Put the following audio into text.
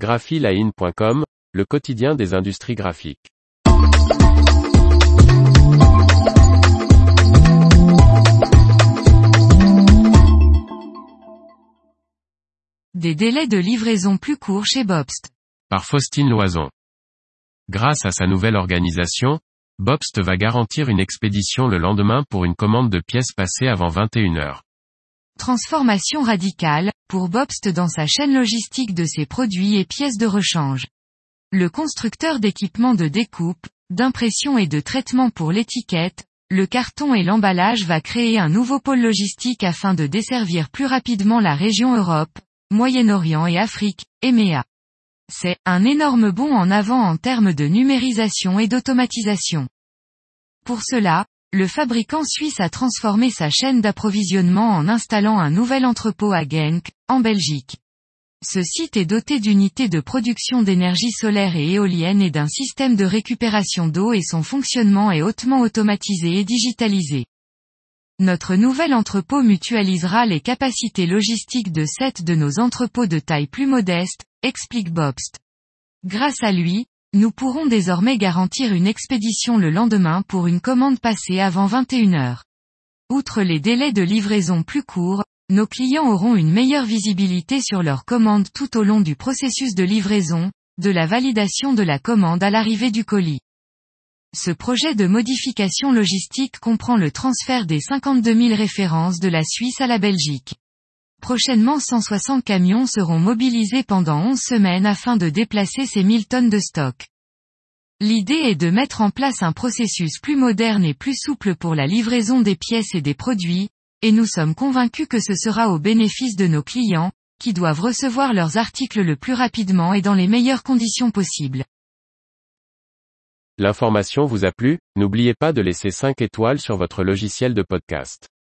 graphiline.com, le quotidien des industries graphiques. Des délais de livraison plus courts chez Bobst. Par Faustine Loison. Grâce à sa nouvelle organisation, Bobst va garantir une expédition le lendemain pour une commande de pièces passées avant 21 heures. Transformation radicale, pour Bobst dans sa chaîne logistique de ses produits et pièces de rechange. Le constructeur d'équipements de découpe, d'impression et de traitement pour l'étiquette, le carton et l'emballage va créer un nouveau pôle logistique afin de desservir plus rapidement la région Europe, Moyen-Orient et Afrique, EMEA. C'est un énorme bond en avant en termes de numérisation et d'automatisation. Pour cela, le fabricant suisse a transformé sa chaîne d'approvisionnement en installant un nouvel entrepôt à Genk, en Belgique. Ce site est doté d'unités de production d'énergie solaire et éolienne et d'un système de récupération d'eau et son fonctionnement est hautement automatisé et digitalisé. Notre nouvel entrepôt mutualisera les capacités logistiques de sept de nos entrepôts de taille plus modeste, explique Bobst. Grâce à lui, nous pourrons désormais garantir une expédition le lendemain pour une commande passée avant 21 heures. Outre les délais de livraison plus courts, nos clients auront une meilleure visibilité sur leurs commandes tout au long du processus de livraison, de la validation de la commande à l'arrivée du colis. Ce projet de modification logistique comprend le transfert des 52 000 références de la Suisse à la Belgique. Prochainement 160 camions seront mobilisés pendant 11 semaines afin de déplacer ces 1000 tonnes de stock. L'idée est de mettre en place un processus plus moderne et plus souple pour la livraison des pièces et des produits, et nous sommes convaincus que ce sera au bénéfice de nos clients, qui doivent recevoir leurs articles le plus rapidement et dans les meilleures conditions possibles. L'information vous a plu, n'oubliez pas de laisser 5 étoiles sur votre logiciel de podcast.